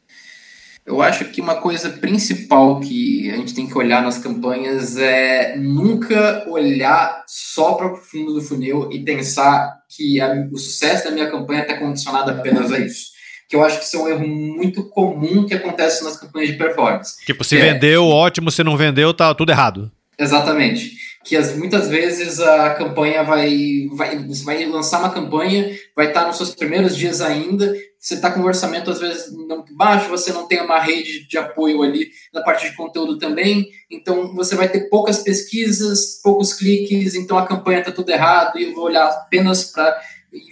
Eu acho que uma coisa principal que a gente tem que olhar nas campanhas é nunca olhar só para o fundo do funil e pensar que a, o sucesso da minha campanha está condicionado apenas a isso. Que eu acho que isso é um erro muito comum que acontece nas campanhas de performance. Tipo, se é vendeu, ótimo, se não vendeu, tá tudo errado. Exatamente. Que as, muitas vezes a campanha vai, vai. Você vai lançar uma campanha, vai estar nos seus primeiros dias ainda, você está com um orçamento às vezes muito baixo, você não tem uma rede de apoio ali na parte de conteúdo também, então você vai ter poucas pesquisas, poucos cliques, então a campanha está tudo errado e eu vou olhar apenas para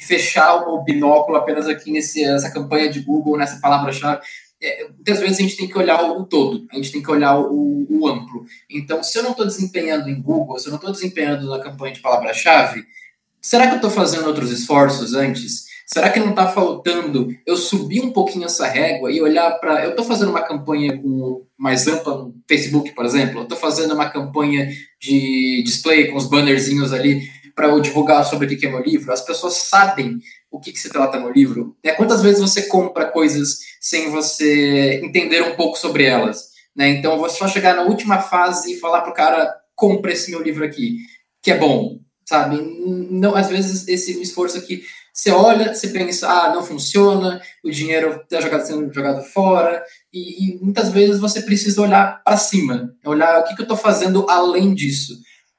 fechar o binóculo apenas aqui nesse, nessa campanha de Google, nessa palavra-chave. É, muitas vezes a gente tem que olhar o todo, a gente tem que olhar o, o amplo. Então, se eu não estou desempenhando em Google, se eu não estou desempenhando na campanha de palavra-chave, será que eu estou fazendo outros esforços antes? Será que não está faltando eu subir um pouquinho essa régua e olhar para. Eu estou fazendo uma campanha com mais ampla no Facebook, por exemplo, eu estou fazendo uma campanha de display com os bannerzinhos ali para eu divulgar sobre o que é meu livro. As pessoas sabem o que, que se trata no livro. É, quantas vezes você compra coisas sem você entender um pouco sobre elas? Né? Então, você só chegar na última fase e falar para o cara: compra esse meu livro aqui, que é bom, sabe? Não, às vezes, esse esforço aqui você olha, você pensa, ah, não funciona, o dinheiro está sendo jogado fora, e, e, muitas vezes você precisa olhar para cima, olhar o que, que eu estou fazendo além disso,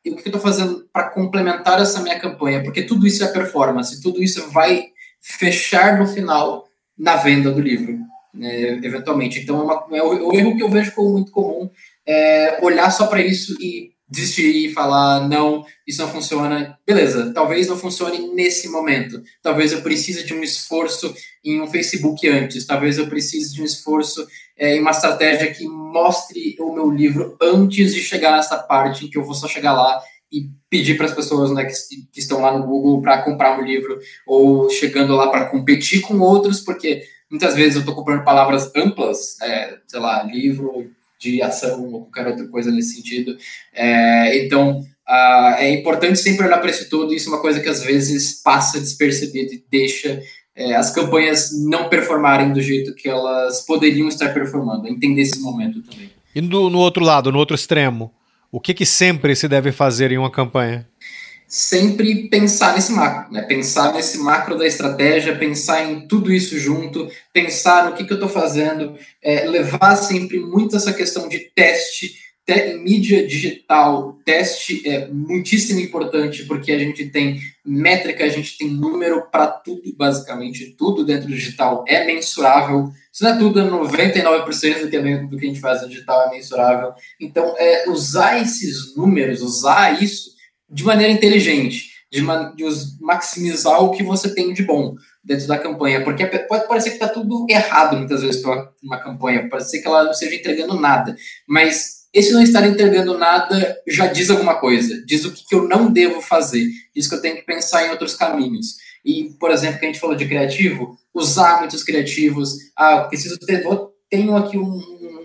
e o que, eu estou fazendo para complementar essa minha campanha, porque tudo isso é performance, tudo isso vai fechar no final na venda do livro, né, eventualmente. Então, é, uma, é o, erro que eu vejo como muito comum é olhar só para isso e desistir e falar, não, isso não funciona. Beleza, talvez não funcione nesse momento. Talvez eu precise de um esforço em um Facebook antes. Talvez eu precise de um esforço é, em uma estratégia que mostre o meu livro antes de chegar nessa parte em que eu vou só chegar lá e pedir para as pessoas né, que, que, estão lá no Google para comprar um livro ou chegando lá para competir com outros, porque muitas vezes eu estou comprando palavras amplas, é, sei lá, livro de ação ou qualquer outra coisa nesse sentido. É, então, uh, é importante sempre olhar para isso todo, e isso é uma coisa que às vezes passa despercebido e deixa é, as campanhas não performarem do jeito que elas poderiam estar performando, entender esse momento também. E no, no outro lado, no outro extremo, o que, que sempre se deve fazer em uma campanha? Sempre pensar nesse macro, né? Pensar nesse macro da estratégia, pensar em tudo isso junto, pensar no que, que eu estou fazendo, é, levar sempre muito essa questão de teste, te, mídia digital, teste é muitíssimo importante porque a gente tem métrica, a gente tem número para tudo, basicamente tudo dentro do digital é mensurável. Se não é tudo, é 99% do que, é, do que a gente faz no digital é mensurável. Então, é, usar esses números, usar isso de maneira inteligente, de, de maximizar o que você tem de bom dentro da campanha, porque pode parecer que está tudo errado muitas vezes para uma campanha, pode ser que ela não esteja entregando nada, mas esse não estar entregando nada já diz alguma coisa, diz o que, que eu não devo fazer, diz que eu tenho que pensar em outros caminhos. E, por exemplo, que a gente falou de criativo, usar muitos criativos, ah, preciso ter, tenho aqui um,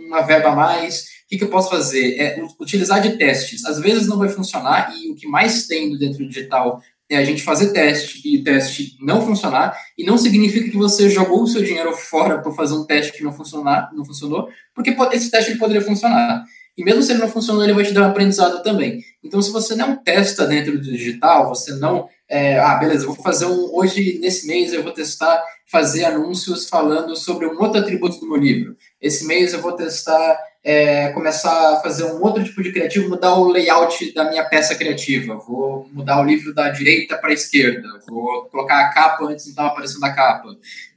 uma verba a mais, que, que eu posso fazer? É utilizar de testes. Às vezes não vai funcionar e o que mais tem dentro do digital é a gente fazer teste e teste não funcionar e não significa que você jogou o seu dinheiro fora por fazer um teste que não funcionar, não funcionou, porque esse teste ele poderia funcionar. E mesmo se ele não funcionou, ele vai te dar um aprendizado também. Então, se você não testa dentro do digital, você não. É, ah, beleza, vou fazer um. Hoje, nesse mês, eu vou testar fazer anúncios falando sobre um outro atributo do meu livro. Esse mês eu vou testar é, começar a fazer um outro tipo de criativo, mudar o layout da minha peça criativa, vou mudar o livro da direita para a esquerda, vou colocar a capa antes não estava aparecendo a capa,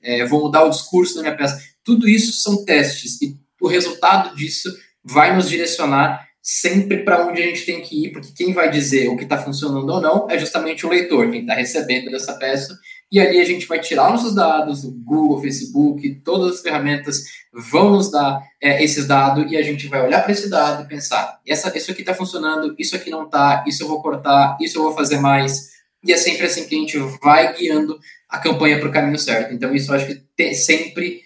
é, vou mudar o discurso da minha peça. Tudo isso são testes e o resultado disso vai nos direcionar sempre para onde a gente tem que ir, porque quem vai dizer o que está funcionando ou não é justamente o leitor, quem está recebendo essa peça e ali a gente vai tirar nossos dados, o Google, Facebook, todas as ferramentas vão nos dar é, esses dados e a gente vai olhar para esse dado e pensar: essa, isso aqui está funcionando, isso aqui não está, isso eu vou cortar, isso eu vou fazer mais. E é sempre assim que a gente vai guiando a campanha para o caminho certo. Então, isso eu acho que te, sempre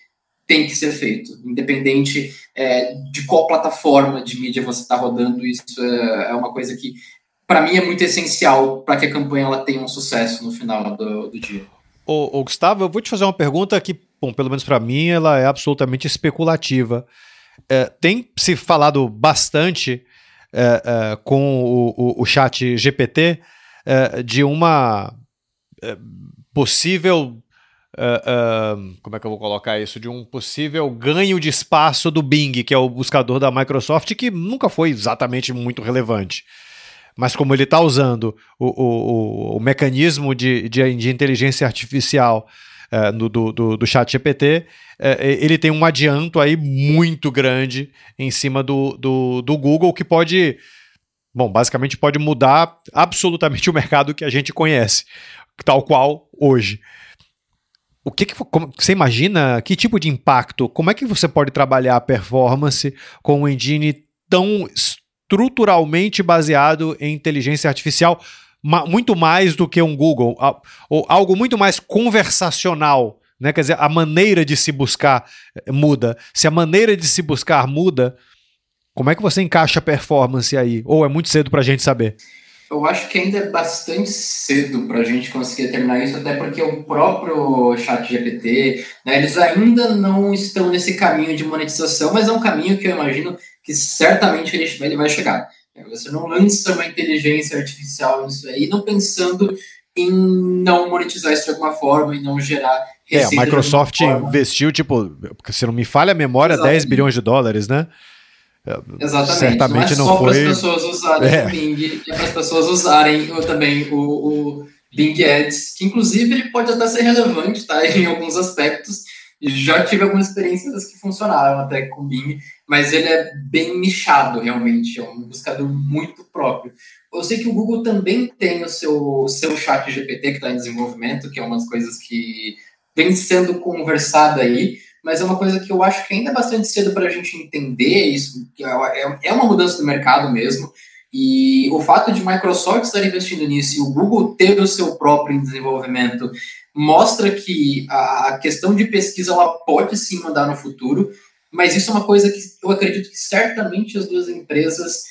tem que ser feito, independente é, de qual plataforma de mídia você está rodando. Isso é, é uma coisa que, para mim, é muito essencial para que a campanha ela tenha um sucesso no final do, do dia. Ô, ô, Gustavo, eu vou te fazer uma pergunta que, bom, pelo menos para mim, ela é absolutamente especulativa. É, tem se falado bastante é, é, com o, o, o, chat GPT é, de uma é, possível. É, como é que eu vou colocar isso? De um possível ganho de espaço do Bing, que é o buscador da Microsoft, que nunca foi exatamente muito relevante mas como ele está usando o, o, o, mecanismo de, de, de inteligência artificial é, do, do, do chat GPT, é, ele tem um adianto aí muito grande em cima do, do, do Google que pode, bom, basicamente pode mudar absolutamente o mercado que a gente conhece, tal qual hoje. o que, que como, você imagina? Que tipo de impacto? Como é que você pode trabalhar a performance com um engine tão estruturalmente baseado em inteligência artificial? muito mais do que um Google, ou algo muito mais conversacional, né? Quer dizer, a maneira de se buscar eh, muda. Se a maneira de se buscar muda, como é que você encaixa a performance aí? Ou é muito cedo para a gente saber? Eu acho que ainda é bastante cedo para a gente conseguir determinar isso, até porque o próprio chat GPT, né, eles ainda não estão nesse caminho de monetização, mas é um caminho que eu imagino que certamente ele, vai chegar. Você não lança uma inteligência artificial nisso aí, não pensando em não monetizar isso de alguma forma e não gerar É, a Microsoft investiu, tipo, se não me falha a memória, Exatamente. 10 bilhões de dólares, né? É, Exatamente. Certamente não, é não só foi... para as pessoas usarem é. o Bing, é para as pessoas usarem também o, o Bing Ads, que inclusive ele pode até ser relevante, tá? Em alguns aspectos. Já tive algumas experiências que funcionaram até com o Bing, mas ele é bem nichado, realmente. É um buscador muito próprio. Eu sei que o Google também tem o seu, seu chat GPT que está em desenvolvimento, que é umas coisas que vem sendo conversada aí, mas é uma coisa que eu acho que ainda é bastante cedo para a gente entender isso, que é, é, é uma mudança do mercado mesmo, e o fato de Microsoft estar investindo nisso e o Google ter o seu próprio desenvolvimento mostra que a questão de pesquisa ela pode sim mandar no futuro, mas isso é uma coisa que eu acredito que certamente as duas empresas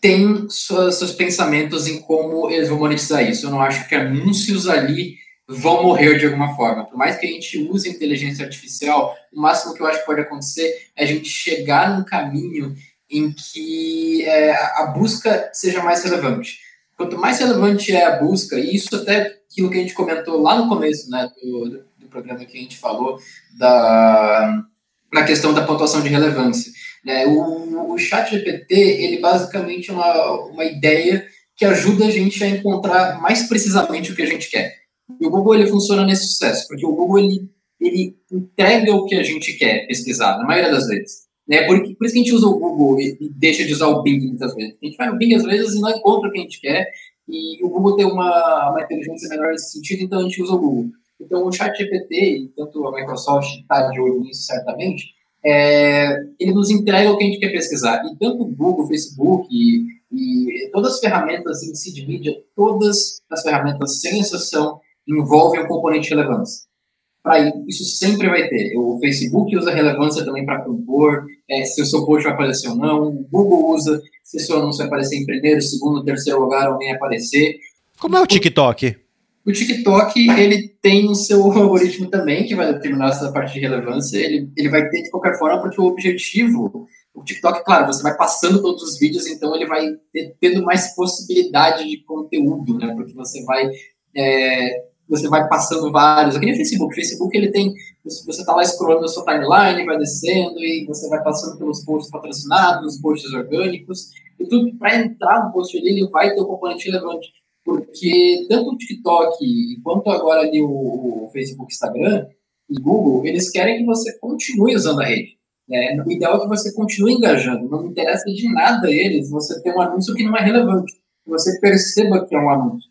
têm suas, seus pensamentos em como eles vão monetizar isso. Eu não acho que anúncios ali vão morrer de alguma forma. Por mais que a gente use inteligência artificial, o máximo que eu acho que pode acontecer é a gente chegar num caminho em que é, a busca seja mais relevante. Quanto mais relevante é a busca, e isso até aquilo que a gente comentou lá no começo né, do, do programa que a gente falou, da, na questão da pontuação de relevância. Né? O, o chat GPT, ele basicamente é uma, uma ideia que ajuda a gente a encontrar mais precisamente o que a gente quer. E o Google ele funciona nesse sucesso, porque o Google ele, ele entrega o que a gente quer pesquisar, na maioria das vezes. Né? Por, por isso que a gente usa o Google e, e deixa de usar o Bing muitas vezes. A gente vai no Bing às vezes e não encontra o que a gente quer, e o Google tem uma, uma inteligência melhor nesse sentido, então a gente usa o Google. Então o chat GPT, tanto a Microsoft está de olho nisso certamente, é, ele nos entrega o que a gente quer pesquisar. E tanto o Google, o Facebook e, e todas as ferramentas em si de mídia, todas as ferramentas, sem exceção, envolvem um componente relevância. Para isso sempre vai ter. O Facebook usa relevância também para compor, é, se o seu post vai aparecer ou não. O Google usa se o seu anúncio vai aparecer em primeiro, segundo, terceiro lugar ou nem aparecer. Como é o TikTok? O TikTok, ele tem o seu algoritmo também, que vai determinar essa parte de relevância. Ele, ele vai ter de qualquer forma, porque o objetivo, o TikTok, claro, você vai passando todos os vídeos, então ele vai ter, tendo mais possibilidade de conteúdo, né? Porque você vai é, você vai passando vários. Aqui no Facebook, o Facebook ele tem. Você está lá scrollando a sua timeline, vai descendo e você vai passando pelos posts patrocinados, posts orgânicos, e tudo para entrar no post ali, ele vai ter um componente relevante. Porque tanto o TikTok quanto agora ali o, o Facebook, Instagram e Google, eles querem que você continue usando a rede. Né? O ideal é que você continue engajando. Não interessa de nada a eles você ter um anúncio que não é relevante. Que você perceba que é um anúncio.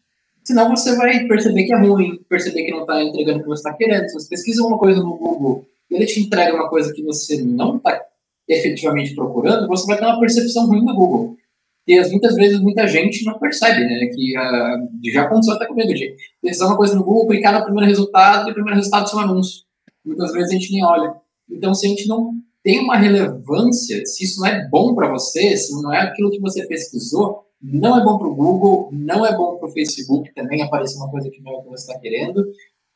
Senão você vai perceber que é ruim, perceber que não está entregando o que você está querendo. Se você pesquisa uma coisa no Google e ele te entrega uma coisa que você não está efetivamente procurando, você vai ter uma percepção ruim do Google. E muitas vezes muita gente não percebe, né? Que uh, já aconteceu até comigo, de pesquisar uma coisa no Google, clicar no primeiro resultado e o primeiro resultado é um anúncio. Muitas vezes a gente nem olha. Então, se a gente não tem uma relevância, se isso não é bom para você, se não é aquilo que você pesquisou, não é bom para o Google, não é bom para o Facebook também aparecer uma coisa que não é o que você está querendo.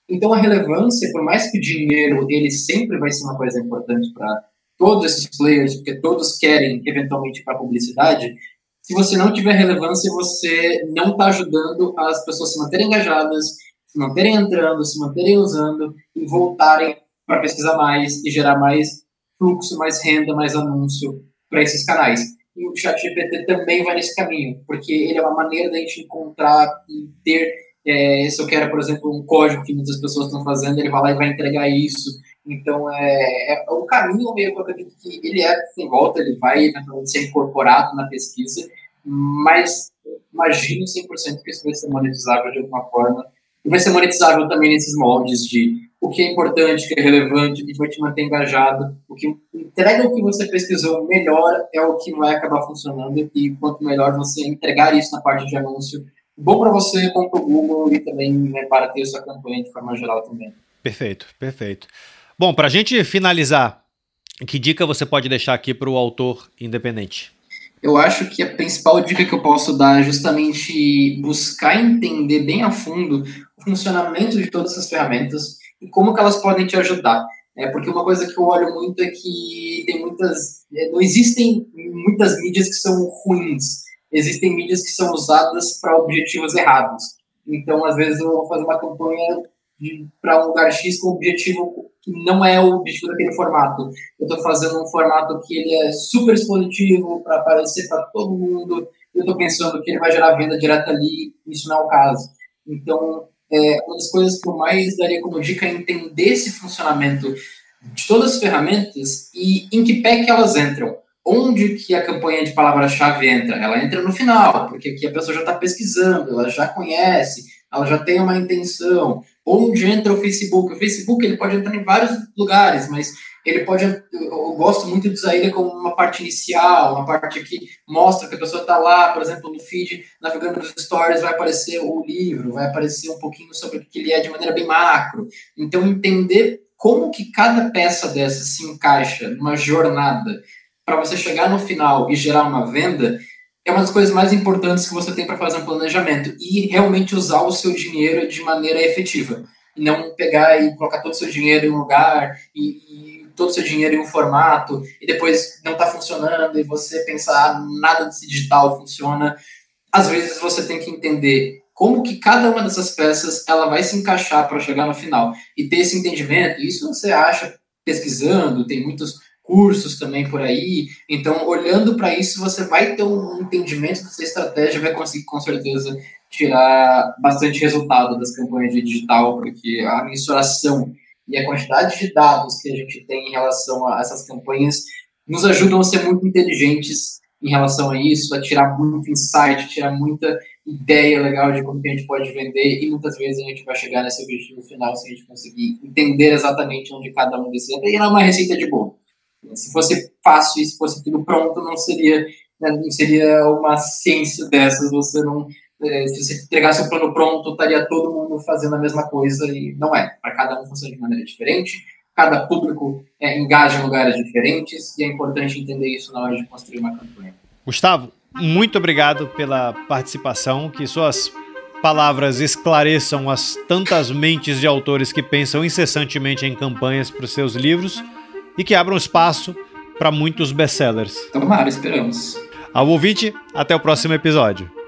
Então a relevância, por mais que o dinheiro ele sempre vai ser uma coisa importante para todos esses players, porque todos querem eventualmente para publicidade, se você não tiver relevância, você não está ajudando as pessoas se manterem engajadas, se manterem entrando, se manterem usando e voltarem para pesquisar mais e gerar mais fluxo, mais renda, mais anúncio para esses canais. E o ChatGPT também vai nesse caminho, porque ele é uma maneira da gente encontrar e ter. É, se eu quero, por exemplo, um código que muitas pessoas estão fazendo, ele vai lá e vai entregar isso. Então, é, é um caminho meio que que ele é sem volta, ele vai ser incorporado na pesquisa, mas imagino 100% que isso vai ser monetizável de alguma forma. E vai ser monetizável também nesses moldes de o que é importante, o que é relevante, o que vai te manter engajado, o que entrega o que você pesquisou melhor é o que vai acabar funcionando e quanto melhor você entregar isso na parte de anúncio, bom para você, bom para o Google e também né, para ter sua campanha de forma geral também. Perfeito, perfeito. Bom, para a gente finalizar, que dica você pode deixar aqui para o autor independente? Eu acho que a principal dica que eu posso dar é justamente buscar entender bem a fundo o funcionamento de todas essas ferramentas e como que elas podem te ajudar. É, porque uma coisa que eu olho muito é que tem muitas. É, não existem muitas mídias que são ruins. Existem mídias que são usadas para objetivos errados. Então, às vezes, eu vou fazer uma campanha para um lugar X com um objetivo que não é o objetivo daquele formato. Eu estou fazendo um formato que ele é super expositivo para aparecer para todo mundo. Eu estou pensando que ele vai gerar venda direta ali. Isso não é o caso. Então, é, uma das coisas que eu mais daria como dica é entender esse funcionamento de todas as ferramentas e em que pé que elas entram. Onde que a campanha de palavra-chave entra? Ela entra no final, porque aqui a pessoa já está pesquisando, ela já conhece, ela já tem uma intenção. Onde entra o Facebook? O Facebook ele pode entrar em vários lugares, mas ele pode. Eu gosto muito de usar ele como uma parte inicial, uma parte que mostra que a pessoa está lá, por exemplo, no feed, navegando nos stories, vai aparecer o livro, vai aparecer um pouquinho sobre o que ele é de maneira bem macro. Então, entender como que cada peça dessa se encaixa numa jornada para você chegar no final e gerar uma venda é uma das coisas mais importantes que você tem para fazer um planejamento e realmente usar o seu dinheiro de maneira efetiva. E não pegar e colocar todo o seu dinheiro em um lugar e, todo o seu dinheiro em um formato e depois não está funcionando e você pensar ah, nada desse digital funciona. Às vezes você tem que entender como que cada uma dessas peças ela vai se encaixar para chegar no final e ter esse entendimento. Isso você acha pesquisando, tem muitos cursos também por aí. Então, olhando para isso, você vai ter um entendimento dessa estratégia, vai conseguir com certeza tirar bastante resultado das campanhas de digital, porque a mensuração e a quantidade de dados que a gente tem em relação a essas campanhas nos ajudam a ser muito inteligentes em relação a isso, a tirar muito insight, tirar muita ideia legal de como que a gente pode vender e muitas vezes a gente vai chegar nesse objetivo final se a gente conseguir entender exatamente onde cada um desses. E não é uma receita de bolo. Se fosse fácil e se fosse tudo pronto, não seria, né, não seria uma ciência dessas. Você não, se você entregasse o plano pronto, estaria todo mundo fazendo a mesma coisa e não é. Para cada um funciona de maneira diferente. Cada público é, engaja em lugares diferentes e é importante entender isso na hora de construir uma campanha. Gustavo, muito obrigado pela participação. Que suas palavras esclareçam as tantas mentes de autores que pensam incessantemente em campanhas para os seus livros e que abram espaço para muitos best-sellers. Tomara, esperamos. Ao ouvinte, até o próximo episódio.